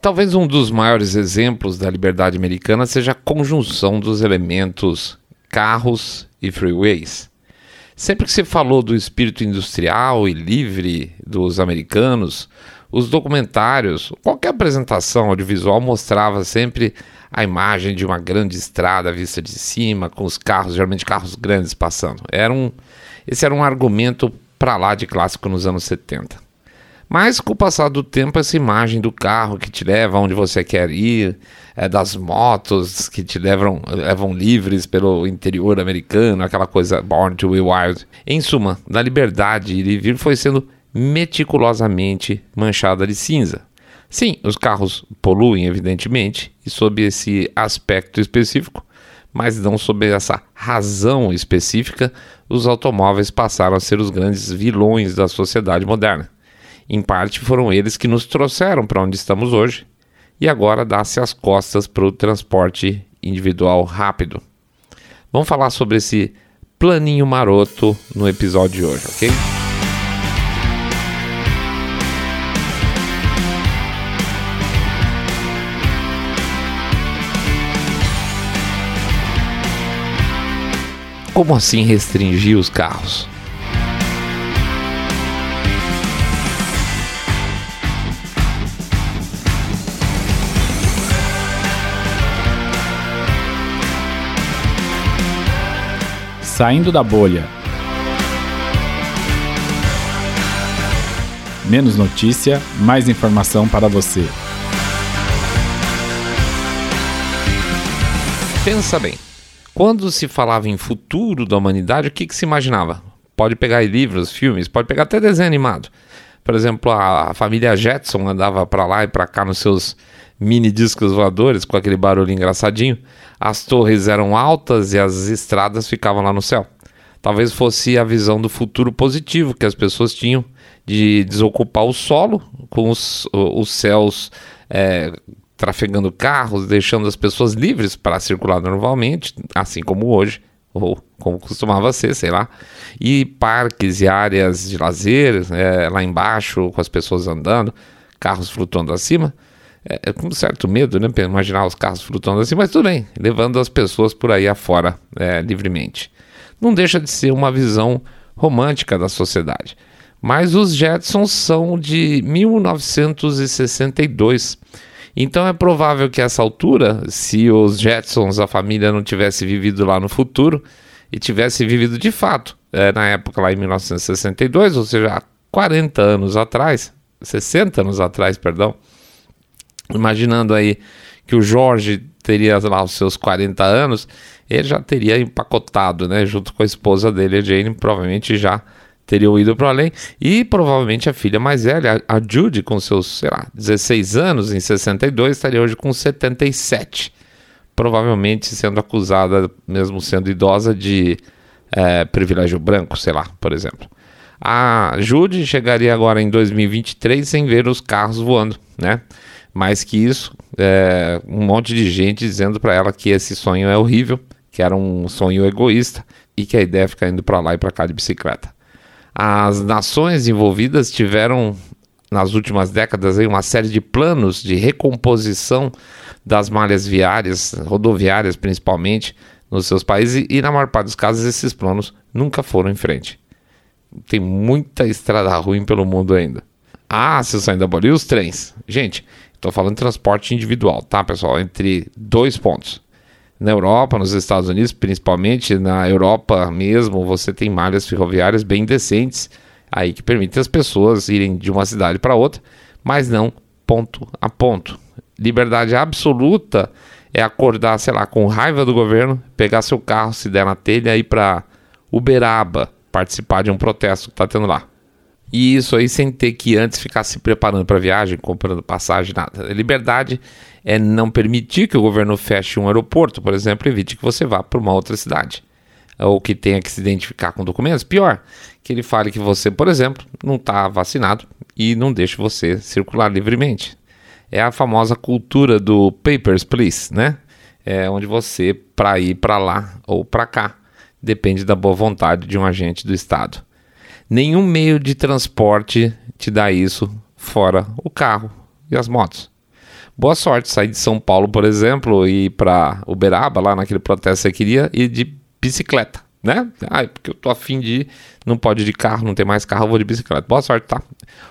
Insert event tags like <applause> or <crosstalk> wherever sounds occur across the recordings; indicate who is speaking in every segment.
Speaker 1: Talvez um dos maiores exemplos da liberdade americana seja a conjunção dos elementos carros e freeways. Sempre que se falou do espírito industrial e livre dos americanos, os documentários, qualquer apresentação audiovisual mostrava sempre a imagem de uma grande estrada vista de cima, com os carros, geralmente carros grandes passando. Era um, esse era um argumento para lá de clássico nos anos 70. Mas com o passar do tempo, essa imagem do carro que te leva onde você quer ir, é, das motos que te levam, levam livres pelo interior americano, aquela coisa Born to be Wild. Em suma, da liberdade ir e vir foi sendo meticulosamente manchada de cinza. Sim, os carros poluem, evidentemente, e sob esse aspecto específico, mas não sob essa razão específica, os automóveis passaram a ser os grandes vilões da sociedade moderna. Em parte foram eles que nos trouxeram para onde estamos hoje e agora dá-se as costas para o transporte individual rápido. Vamos falar sobre esse planinho maroto no episódio de hoje, ok? Como assim restringir os carros?
Speaker 2: Saindo da bolha. Menos notícia, mais informação para você.
Speaker 1: Pensa bem. Quando se falava em futuro da humanidade, o que, que se imaginava? Pode pegar livros, filmes, pode pegar até desenho animado. Por exemplo, a, família Jetson andava para lá e para cá nos seus mini discos voadores com aquele barulho engraçadinho. As torres eram altas e as estradas ficavam lá no céu. Talvez fosse a visão do futuro positivo que as pessoas tinham de desocupar o solo com os, os céus é, trafegando carros, deixando as pessoas livres para circular normalmente, assim como hoje, ou como costumava ser, sei lá, e parques e áreas de lazer é, lá embaixo, com as pessoas andando, carros flutuando acima. É, é, com certo medo, né? Imaginar os carros flutuando assim, mas tudo bem, levando as pessoas por aí afora é, livremente. Não deixa de ser uma visão romântica da sociedade. Mas os Jetsons são de 1962. Então é provável que essa altura, se os Jetsons, a família, não tivesse vivido lá no futuro e tivesse vivido de fato, é, na época lá em 1962, ou seja, há 40 anos atrás, 60 anos atrás, perdão, imaginando aí que o Jorge teria lá os seus 40 anos, ele já teria empacotado, né, junto com a esposa dele, a Jane, provavelmente já teriam ido para além, e provavelmente a filha mais velha, a Judy, com seus, sei lá, 16 anos, em 62, estaria hoje com 77, provavelmente sendo acusada, mesmo sendo idosa, de é, privilégio branco, sei lá, por exemplo. A Judy chegaria agora em 2023 sem ver os carros voando, né? Mais que isso, é, um monte de gente dizendo para ela que esse sonho é horrível, que era um sonho egoísta e que a ideia é ficar indo para lá e para cá de bicicleta. As nações envolvidas tiveram nas últimas décadas aí, uma série de planos de recomposição das malhas viárias, rodoviárias principalmente, nos seus países e, na maior parte dos casos, esses planos nunca foram em frente. Tem muita estrada ruim pelo mundo ainda. Ah, se ainda aboliu os trens. Gente, Estou falando de transporte individual, tá, pessoal? Entre dois pontos. Na Europa, nos Estados Unidos, principalmente na Europa mesmo, você tem malhas ferroviárias bem decentes aí que permitem as pessoas irem de uma cidade para outra, mas não ponto a ponto. Liberdade absoluta é acordar, sei lá, com raiva do governo, pegar seu carro, se der na telha, ir para Uberaba participar de um protesto que está tendo lá. E isso aí sem ter que antes ficar se preparando para viagem, comprando passagem, nada. Liberdade é não permitir que o governo feche um aeroporto, por exemplo, evite que você vá para uma outra cidade. Ou que tenha que se identificar com documentos. Pior, que ele fale que você, por exemplo, não está vacinado e não deixe você circular livremente. É a famosa cultura do papers, please, né? É onde você, para ir para lá ou para cá, depende da boa vontade de um agente do Estado. Nenhum meio de transporte te dá isso fora o carro e as motos. boa sorte. Sair de São Paulo, por exemplo, e ir para Uberaba, lá naquele protesto que você queria, ir de bicicleta, né? Ah, porque eu tô afim de ir, não pode ir de carro, não tem mais carro, eu vou de bicicleta. Boa sorte, tá?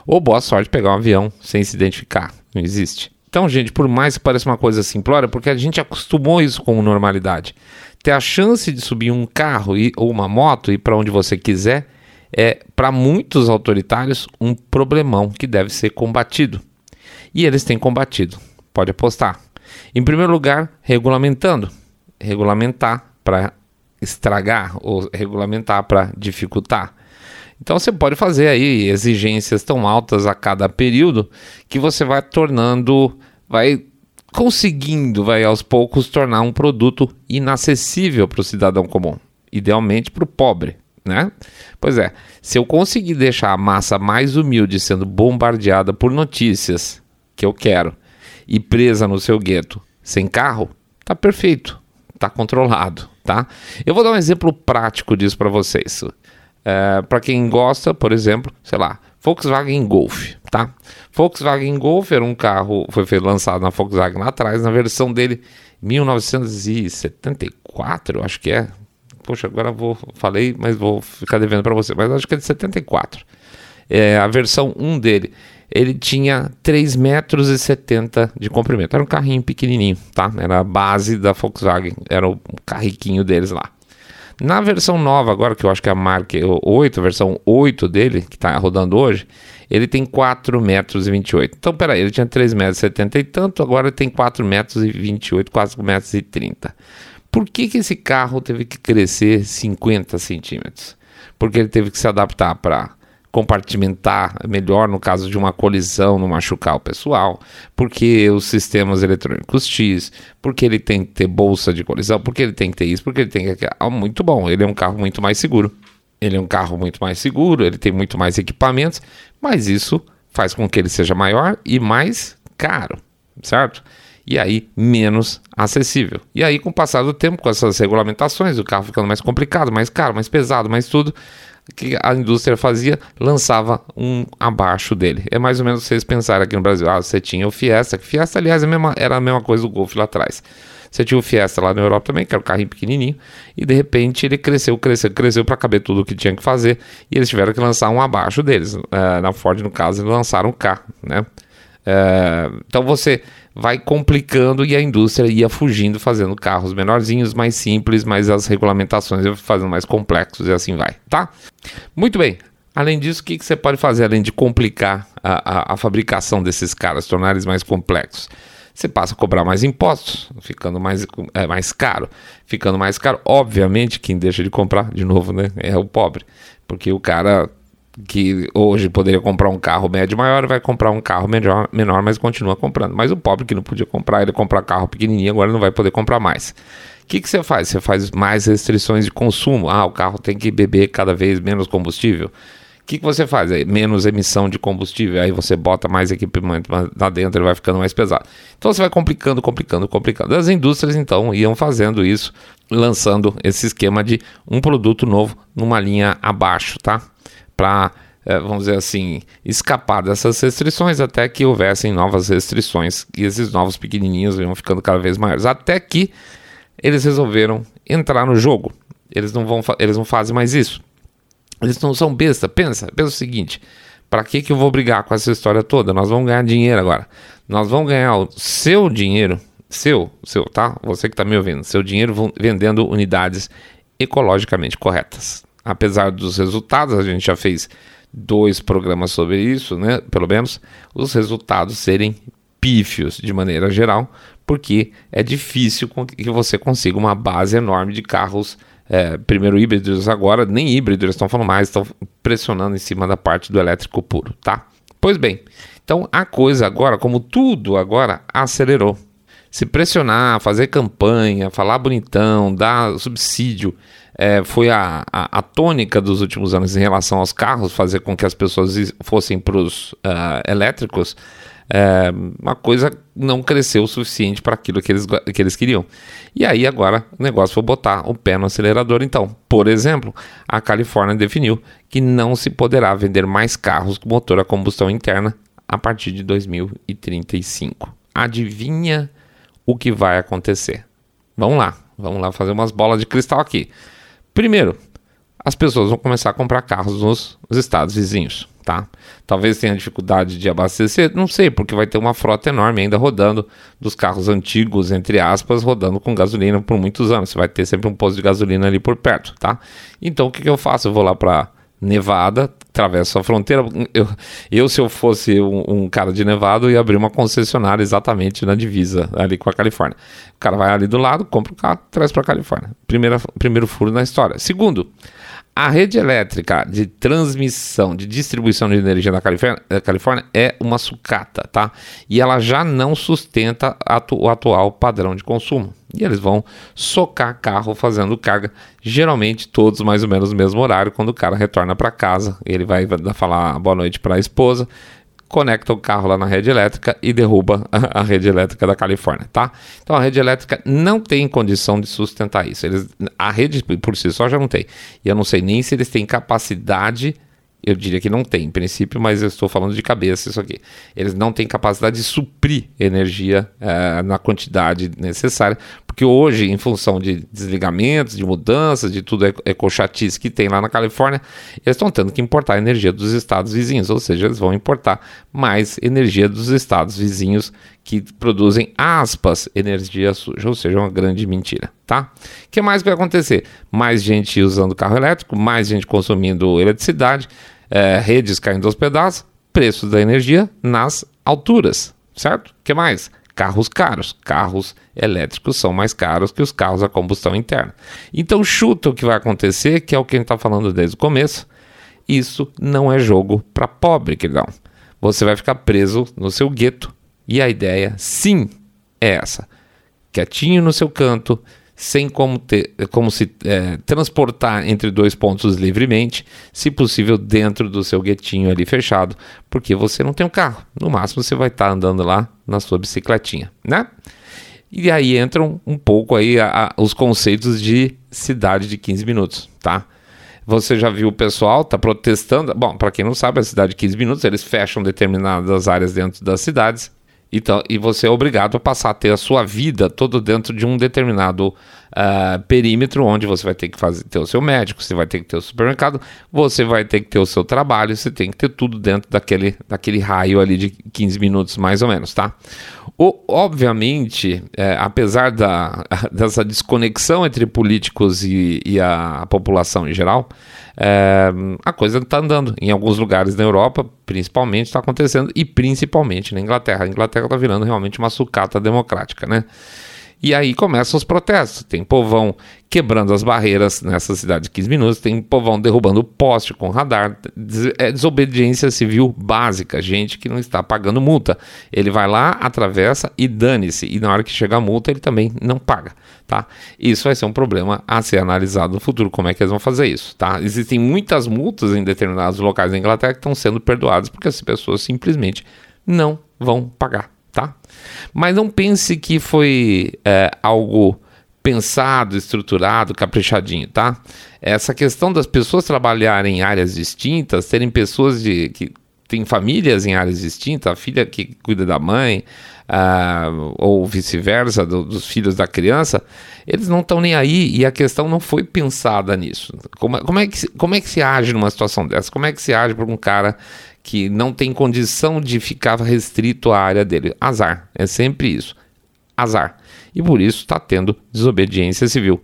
Speaker 1: Ou boa sorte pegar um avião sem se identificar. Não existe. Então, gente, por mais que pareça uma coisa simplória, porque a gente acostumou isso como normalidade. Ter a chance de subir um carro e, ou uma moto e para onde você quiser é, para muitos autoritários, um problemão que deve ser combatido. E eles têm combatido, pode apostar. Em primeiro lugar, regulamentando. Regulamentar para estragar ou regulamentar para dificultar. Então você pode fazer aí exigências tão altas a cada período que você vai tornando, vai conseguindo, vai aos poucos tornar um produto inacessível para o cidadão comum, idealmente para o pobre, né? Pois é, se eu conseguir deixar a massa mais humilde sendo bombardeada por notícias que eu quero e presa no seu gueto sem carro, tá perfeito, tá controlado, tá? Eu vou dar um exemplo prático disso para vocês. É, para quem gosta, por exemplo, sei lá, Volkswagen Golf, tá? Volkswagen Golf era um carro, foi lançado na Volkswagen lá atrás, na versão dele 1974, eu acho que é. Poxa, agora vou falei, mas vou ficar devendo para você, mas acho que é de 74. É, a versão 1 dele, ele tinha 3,70 metros de comprimento. Era um carrinho pequenininho, tá? Era a base da Volkswagen, era o carriquinho deles lá. Na versão nova agora, que eu acho que é a Mark 8, a versão 8 dele, que está rodando hoje, ele tem 4,28 metros. Então, peraí, ele tinha 3,70 metros e tanto, agora ele tem 4,28 metros, 4,30 metros. Por que, que esse carro teve que crescer 50 centímetros? Porque ele teve que se adaptar para compartimentar melhor no caso de uma colisão, não machucar o pessoal, porque os sistemas eletrônicos X, porque ele tem que ter bolsa de colisão, porque ele tem que ter isso, porque ele tem que. Ah, muito bom, ele é um carro muito mais seguro. Ele é um carro muito mais seguro, ele tem muito mais equipamentos, mas isso faz com que ele seja maior e mais caro, certo? E aí menos acessível. E aí, com o passar do tempo, com essas regulamentações, o carro ficando mais complicado, mais caro, mais pesado, mais tudo, que a indústria fazia, lançava um abaixo dele. É mais ou menos vocês pensarem aqui no Brasil, ah, você tinha o Fiesta, que Fiesta, aliás, é era a mesma coisa do Golf lá atrás. Você tinha o Fiesta lá na Europa também, que era um carrinho pequenininho, e de repente ele cresceu, cresceu, cresceu para caber tudo o que tinha que fazer, e eles tiveram que lançar um abaixo deles. Uh, na Ford, no caso, eles lançaram um K, né? Uh, então você vai complicando e a indústria ia fugindo, fazendo carros menorzinhos, mais simples, mas as regulamentações fazendo mais complexos e assim vai, tá? Muito bem. Além disso, o que, que você pode fazer além de complicar a, a, a fabricação desses caras, tornar eles mais complexos? Você passa a cobrar mais impostos, ficando mais, é, mais caro. Ficando mais caro, obviamente, quem deixa de comprar, de novo, né, é o pobre. Porque o cara que hoje poderia comprar um carro médio maior, vai comprar um carro menor, menor, mas continua comprando. Mas o pobre que não podia comprar, ele comprar carro pequenininho, agora não vai poder comprar mais. O que, que você faz? Você faz mais restrições de consumo. Ah, o carro tem que beber cada vez menos combustível. O que, que você faz? Menos emissão de combustível, aí você bota mais equipamento lá dentro, ele vai ficando mais pesado. Então você vai complicando, complicando, complicando. As indústrias então iam fazendo isso, lançando esse esquema de um produto novo numa linha abaixo, tá? Para, é, vamos dizer assim, escapar dessas restrições até que houvessem novas restrições e esses novos pequenininhos iam ficando cada vez maiores. Até que eles resolveram entrar no jogo. Eles não, vão, eles não fazem mais isso. Eles não são besta. Pensa, pensa o seguinte: para que, que eu vou brigar com essa história toda? Nós vamos ganhar dinheiro agora. Nós vamos ganhar o seu dinheiro, seu, seu, tá? Você que está me ouvindo, seu dinheiro vendendo unidades ecologicamente corretas apesar dos resultados, a gente já fez dois programas sobre isso, né? Pelo menos os resultados serem pífios de maneira geral, porque é difícil que você consiga uma base enorme de carros, é, primeiro híbridos, agora nem híbridos eles estão falando mais, estão pressionando em cima da parte do elétrico puro, tá? Pois bem, então a coisa agora, como tudo agora, acelerou. Se pressionar, fazer campanha, falar bonitão, dar subsídio, é, foi a, a, a, tônica dos últimos anos em relação aos carros, fazer com que as pessoas fossem para os uh, elétricos, é, uma coisa não cresceu o suficiente para aquilo que eles, que eles queriam. E aí agora o negócio foi botar o pé no acelerador. Então, por exemplo, a Califórnia definiu que não se poderá vender mais carros com motor a combustão interna a partir de 2035. Adivinha o que vai acontecer? Vamos lá, vamos lá fazer umas bolas de cristal aqui. Primeiro, as pessoas vão começar a comprar carros nos, nos estados vizinhos, tá? Talvez tenha dificuldade de abastecer, não sei, porque vai ter uma frota enorme ainda rodando dos carros antigos, entre aspas, rodando com gasolina por muitos anos. Você vai ter sempre um posto de gasolina ali por perto, tá? Então o que, que eu faço? Eu vou lá para Nevada, atravesso a fronteira. Eu, eu se eu fosse um, um, cara de Nevada, ia abrir uma concessionária exatamente na divisa, ali com a Califórnia. O cara vai ali do lado, compra o carro, traz para a Califórnia. Primeira, primeiro furo na história. Segundo, a rede elétrica de transmissão, de distribuição de energia na Califórnia, Califórnia é uma sucata, tá? E ela já não sustenta atu o atual padrão de consumo. E eles vão socar carro fazendo carga, geralmente todos mais ou menos no mesmo horário, quando o cara retorna para casa. Ele vai falar boa noite para a esposa, conecta o carro lá na rede elétrica e derruba a, <laughs> a, rede elétrica da Califórnia, tá? Então a rede elétrica não tem condição de sustentar isso. Eles, a rede por si só já não tem. E eu não sei nem se eles têm capacidade eu diria que não tem, em princípio, mas eu estou falando de cabeça isso aqui. Eles não têm capacidade de suprir energia é, na quantidade necessária, porque hoje, em função de desligamentos, de mudanças, de tudo ecochatice que tem lá na Califórnia, eles estão tendo que importar energia dos estados vizinhos, ou seja, eles vão importar mais energia dos estados vizinhos que produzem, aspas, energia suja, ou seja, uma grande mentira, tá? O que mais vai acontecer? Mais gente usando carro elétrico, mais gente consumindo eletricidade, é, redes caindo aos pedaços, preço da energia nas alturas, certo? O que mais? Carros caros, carros elétricos são mais caros que os carros a combustão interna. Então chuta o que vai acontecer, que é o que a gente está falando desde o começo. Isso não é jogo para pobre, queridão. Você vai ficar preso no seu gueto e a ideia, sim, é essa: quietinho no seu canto, sem como, ter, como se é, transportar entre dois pontos livremente, se possível dentro do seu guetinho ali fechado, porque você não tem um carro. No máximo você vai estar tá andando lá na sua bicicletinha, né? E aí entram um pouco aí a, a, os conceitos de cidade de 15 minutos, tá? Você já viu o pessoal tá protestando? Bom, para quem não sabe, a cidade de 15 minutos, eles fecham determinadas áreas dentro das cidades então, e você é obrigado a passar a ter a sua vida todo dentro de um determinado uh, perímetro, onde você vai ter que fazer, ter o seu médico, você vai ter que ter o supermercado, você vai ter que ter o seu trabalho, você tem que ter tudo dentro daquele, daquele raio ali de 15 minutos, mais ou menos, tá? O, obviamente, é, apesar da, <laughs> dessa desconexão entre políticos e, e a população em geral, é, a coisa está andando. Em alguns lugares na Europa, principalmente, está acontecendo, e principalmente na Inglaterra. A Inglaterra está virando realmente uma sucata democrática, né? E aí começam os protestos. Tem povão quebrando as barreiras nessa cidade de 15 minutos, tem povão derrubando poste com radar. É desobediência civil básica, gente que não está pagando multa. Ele vai lá, atravessa e dane-se. E na hora que chega a multa, ele também não paga. Tá? Isso vai ser um problema a ser analisado no futuro, como é que eles vão fazer isso, tá? Existem muitas multas em determinados locais da Inglaterra que estão sendo perdoadas porque as pessoas simplesmente não vão pagar, tá? Mas não pense que foi é, algo pensado, estruturado, caprichadinho, tá? Essa questão das pessoas trabalharem em áreas distintas, terem pessoas de, que têm famílias em áreas distintas, a filha que cuida da mãe, uh, ou vice-versa, do, dos filhos da criança, eles não estão nem aí e a questão não foi pensada nisso. Como, como, é que, como é que se age numa situação dessa? Como é que se age para um cara que não tem condição de ficar restrito à área dele. Azar, é sempre isso. Azar. E por isso está tendo desobediência civil.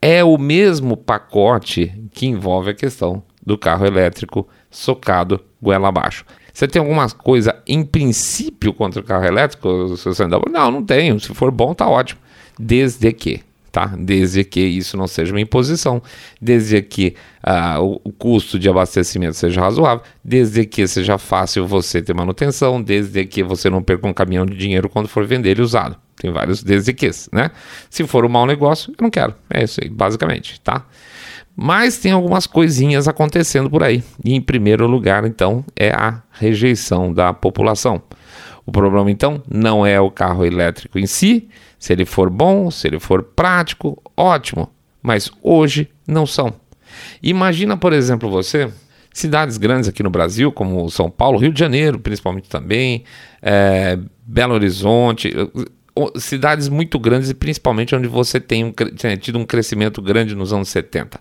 Speaker 1: É o mesmo pacote que envolve a questão do carro elétrico socado goela abaixo. Você tem alguma coisa em princípio contra o carro elétrico? Não, não tenho. Se for bom, tá ótimo. Desde que tá? Desde que isso não seja uma imposição, desde que uh, o, custo de abastecimento seja razoável, desde que seja fácil você ter manutenção, desde que você não perca um caminhão de dinheiro quando for vender ele usado. Tem vários desde que, né? Se for um mau negócio, eu não quero. É isso aí, basicamente, tá? Mas tem algumas coisinhas acontecendo por aí. E em primeiro lugar, então, é a rejeição da população. O problema, então, não é o carro elétrico em si, se ele for bom, se ele for prático, ótimo. Mas hoje não são. Imagina, por exemplo, você, cidades grandes aqui no Brasil, como São Paulo, Rio de Janeiro, principalmente também, é, Belo Horizonte, cidades muito grandes e principalmente onde você tem, um, tido um crescimento grande nos anos 70.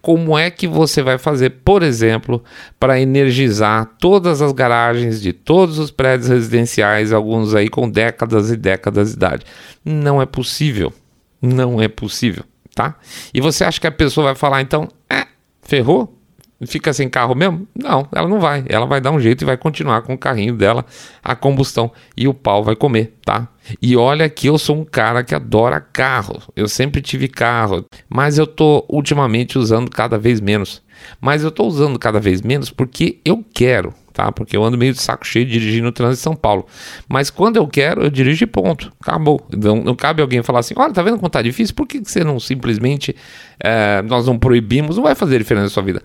Speaker 1: Como é que você vai fazer, por exemplo, para energizar todas as garagens de todos os prédios residenciais, alguns aí com décadas e décadas de idade? Não é possível. Não é possível, tá? E você acha que a pessoa vai falar então, é, ferrou? Fica sem carro mesmo? Não, ela não vai. Ela vai dar um jeito e vai continuar com o carrinho dela a combustão e o pau vai comer, tá? E olha que eu sou um cara que adora carro. Eu sempre tive carro, mas eu tô ultimamente usando cada vez menos. Mas eu tô usando cada vez menos porque eu quero, tá? Porque eu ando meio de saco cheio dirigindo no trânsito de São Paulo. Mas quando eu quero, eu dirijo e ponto. Acabou. Não, não cabe alguém falar assim: olha, tá vendo como tá difícil? Por que você não simplesmente é, nós não proibimos? Não vai fazer diferença na sua vida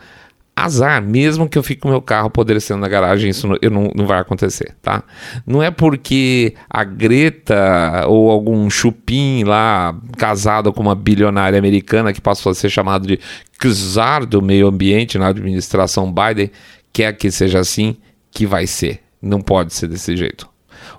Speaker 1: azar, mesmo que eu fique com meu carro apodrecendo na garagem, isso não, não, não, vai acontecer, tá? Não é porque a Greta ou algum chupim lá casado com uma bilionária americana que passou a ser chamado de czar do meio ambiente na administração Biden quer que seja assim que vai ser. Não pode ser desse jeito.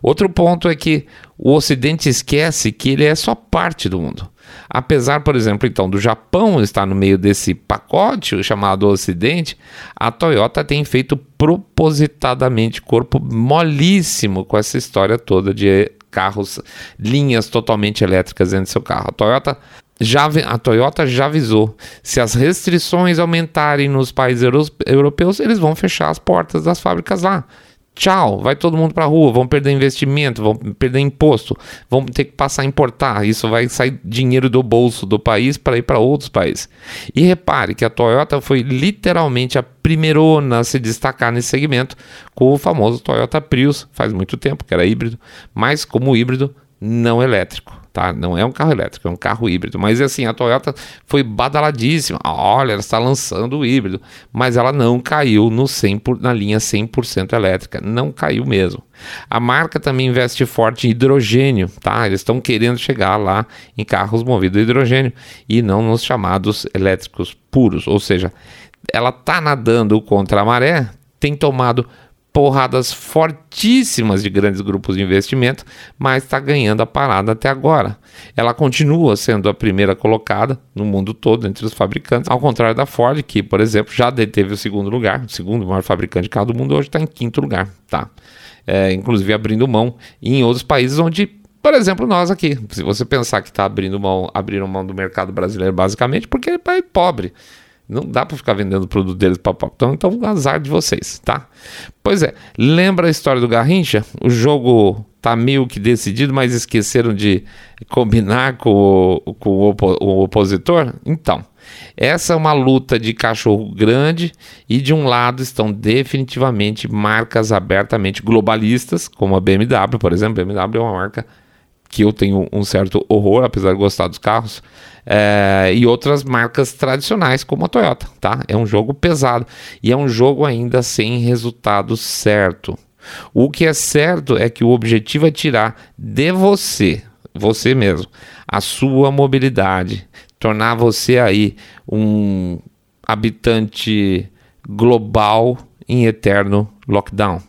Speaker 1: Outro ponto é que o Ocidente esquece que ele é só parte do mundo. Apesar, por exemplo, então, do Japão estar no meio desse pacote chamado Ocidente, a Toyota tem feito propositadamente corpo molíssimo com essa história toda de carros, linhas totalmente elétricas dentro do seu carro. A Toyota já, a Toyota já avisou: se as restrições aumentarem nos países europeus, eles vão fechar as portas das fábricas lá. Tchau, vai todo mundo para a rua, vão perder investimento, vão perder imposto, vão ter que passar a importar. Isso vai sair dinheiro do bolso do país para ir para outros países. E repare que a Toyota foi literalmente a primeirona a se destacar nesse segmento com o famoso Toyota Prius, faz muito tempo que era híbrido, mas como híbrido não elétrico tá? Não é um carro elétrico, é um carro híbrido. Mas assim, a Toyota foi badaladíssima. Olha, ela está lançando o híbrido, mas ela não caiu no 100 por, na linha 100% elétrica, não caiu mesmo. A marca também investe forte em hidrogênio, tá? Eles estão querendo chegar lá em carros movidos a hidrogênio e não nos chamados elétricos puros, ou seja, ela tá nadando contra a maré, tem tomado porradas fortíssimas de grandes grupos de investimento, mas está ganhando a parada até agora. Ela continua sendo a primeira colocada no mundo todo entre os fabricantes, ao contrário da Ford, que, por exemplo, já deteve o segundo lugar, o segundo maior fabricante de carro do mundo, hoje está em quinto lugar, tá? É, inclusive abrindo mão em outros países onde por exemplo, nós aqui, se você pensar que está abrindo mão, abrindo mão do mercado brasileiro basicamente porque é pobre. Não dá para ficar vendendo o produto deles para então, então azar de vocês, tá? Pois é, lembra a história do Garrincha? O jogo tá meio que decidido, mas esqueceram de combinar com o, com o, opo, o opositor? Então, essa é uma luta de cachorro grande e de um lado estão definitivamente marcas abertamente globalistas, como a BMW, por exemplo. A BMW é uma marca que eu tenho um certo horror, apesar de gostar dos carros, é, e outras marcas tradicionais como a Toyota, tá? É um jogo pesado e é um jogo ainda sem resultado certo. O que é certo é que o objetivo é tirar de você, você mesmo, a sua mobilidade, tornar você aí um habitante global em eterno lockdown.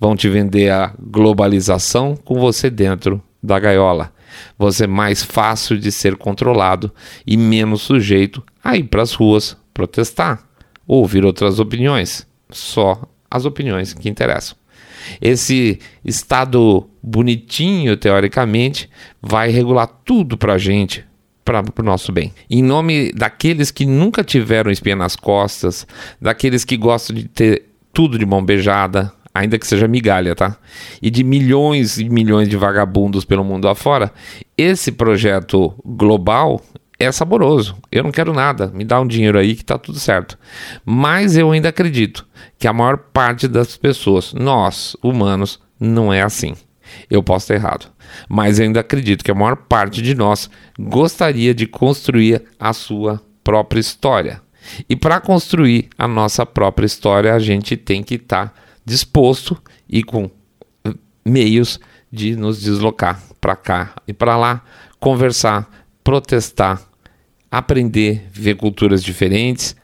Speaker 1: Vão te vender a globalização com você dentro da gaiola. Você é mais fácil de ser controlado e menos sujeito a ir para as ruas protestar, ouvir outras opiniões, só as opiniões que interessam. Esse estado bonitinho, teoricamente, vai regular tudo para a gente, para o nosso bem. Em nome daqueles que nunca tiveram espinha nas costas, daqueles que gostam de ter tudo de mão beijada, ainda que seja migalha, tá? E de milhões e milhões de vagabundos pelo mundo afora, esse projeto global é saboroso. Eu não quero nada, me dá um dinheiro aí que tá tudo certo. Mas eu ainda acredito que a maior parte das pessoas, nós, humanos, não é assim. Eu posso estar errado, mas eu ainda acredito que a maior parte de nós gostaria de construir a sua própria história. E para construir a nossa própria história, a gente tem que estar tá disposto e com meios de nos deslocar para cá e para lá, conversar, protestar, aprender, ver culturas diferentes,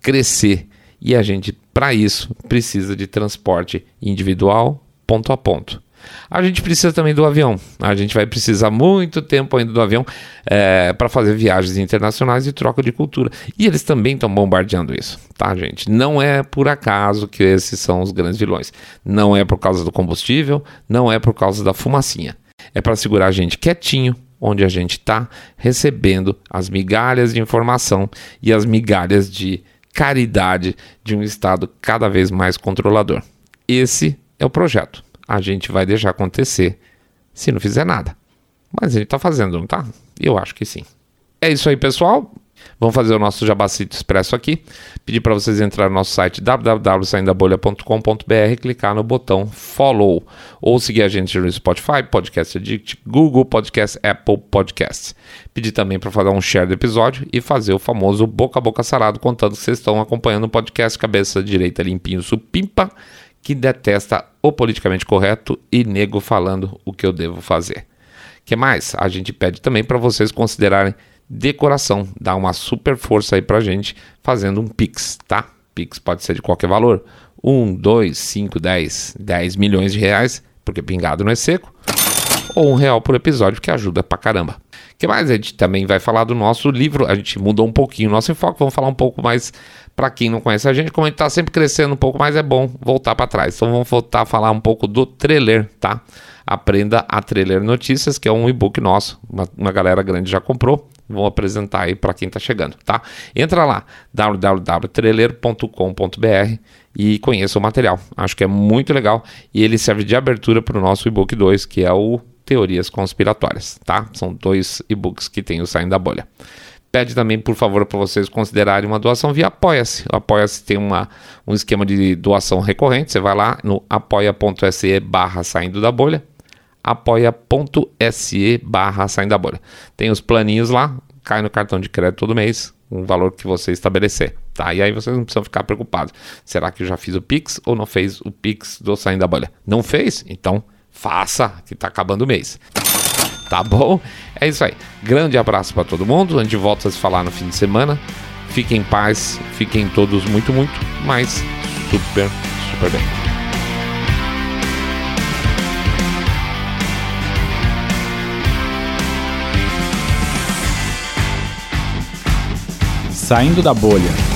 Speaker 1: crescer. E a gente, para isso, precisa de transporte individual, ponto a ponto. A gente precisa também do avião. A gente vai precisar muito tempo ainda do avião é, para fazer viagens internacionais e troca de cultura. E eles também estão bombardeando isso, tá, gente? Não é por acaso que esses são os grandes vilões. Não é por causa do combustível, não é por causa da fumacinha. É para segurar a gente quietinho, onde a gente está recebendo as migalhas de informação e as migalhas de caridade de um Estado cada vez mais controlador. Esse é o projeto. A gente vai deixar acontecer se não fizer nada. Mas a gente está fazendo, não tá? Eu acho que sim. É isso aí, pessoal. Vamos fazer o nosso Jabacito Expresso aqui. Pedir para vocês entrar no nosso site www.saindabolha.com.br, clicar no botão Follow ou seguir a gente no Spotify, Podcast Addict, Google Podcast, Apple Podcasts. Pedir também para fazer um share do episódio e fazer o famoso boca a boca sarado, contando que vocês estão acompanhando o podcast Cabeça Direita Limpinho Supimpa, que detesta o politicamente correto e nego falando o que eu devo fazer. que mais? A gente pede também para vocês considerarem decoração. Dá uma super força aí pra gente fazendo um Pix, tá? Pix pode ser de qualquer valor. 1, 2, 5, 10, 10 milhões de reais, porque pingado não é seco. Ou um real por episódio, que ajuda pra caramba. Que mais? A gente também vai falar do nosso livro. A gente mudou um pouquinho o nosso enfoque. Vamos falar um pouco mais para quem não conhece a gente. Como a gente tá sempre crescendo um pouco mais, é bom voltar para trás. Então vamos voltar a falar um pouco do trailer, tá? Aprenda a Trailer Notícias, que é um e-book nosso. Uma, uma galera grande já comprou vou apresentar aí para quem está chegando, tá? Entra lá, www.trailer.com.br e conheça o material. Acho que é muito legal e ele serve de abertura para o nosso e-book 2, que é o Teorias Conspiratórias, tá? São dois e-books que tem o Saindo da Bolha. Pede também, por favor, para vocês considerarem uma doação via Apoia-se. O Apoia-se tem uma, um esquema de doação recorrente. Você vai lá no apoia.se barra saindo da bolha apoia.se barra saindo da bolha. Tem os planinhos lá, cai no cartão de crédito todo mês, um valor que você estabelecer, tá? E aí vocês não precisam ficar preocupados. Será que eu já fiz o Pix ou não fez o Pix do Saindo da Bolha? Não fez? Então faça, que tá acabando o mês. Tá bom? É isso aí. Grande abraço para todo mundo. A gente volta a se falar no fim de semana. Fiquem em paz, fiquem todos muito, muito, mas super, super bem.
Speaker 2: Saindo da Bolha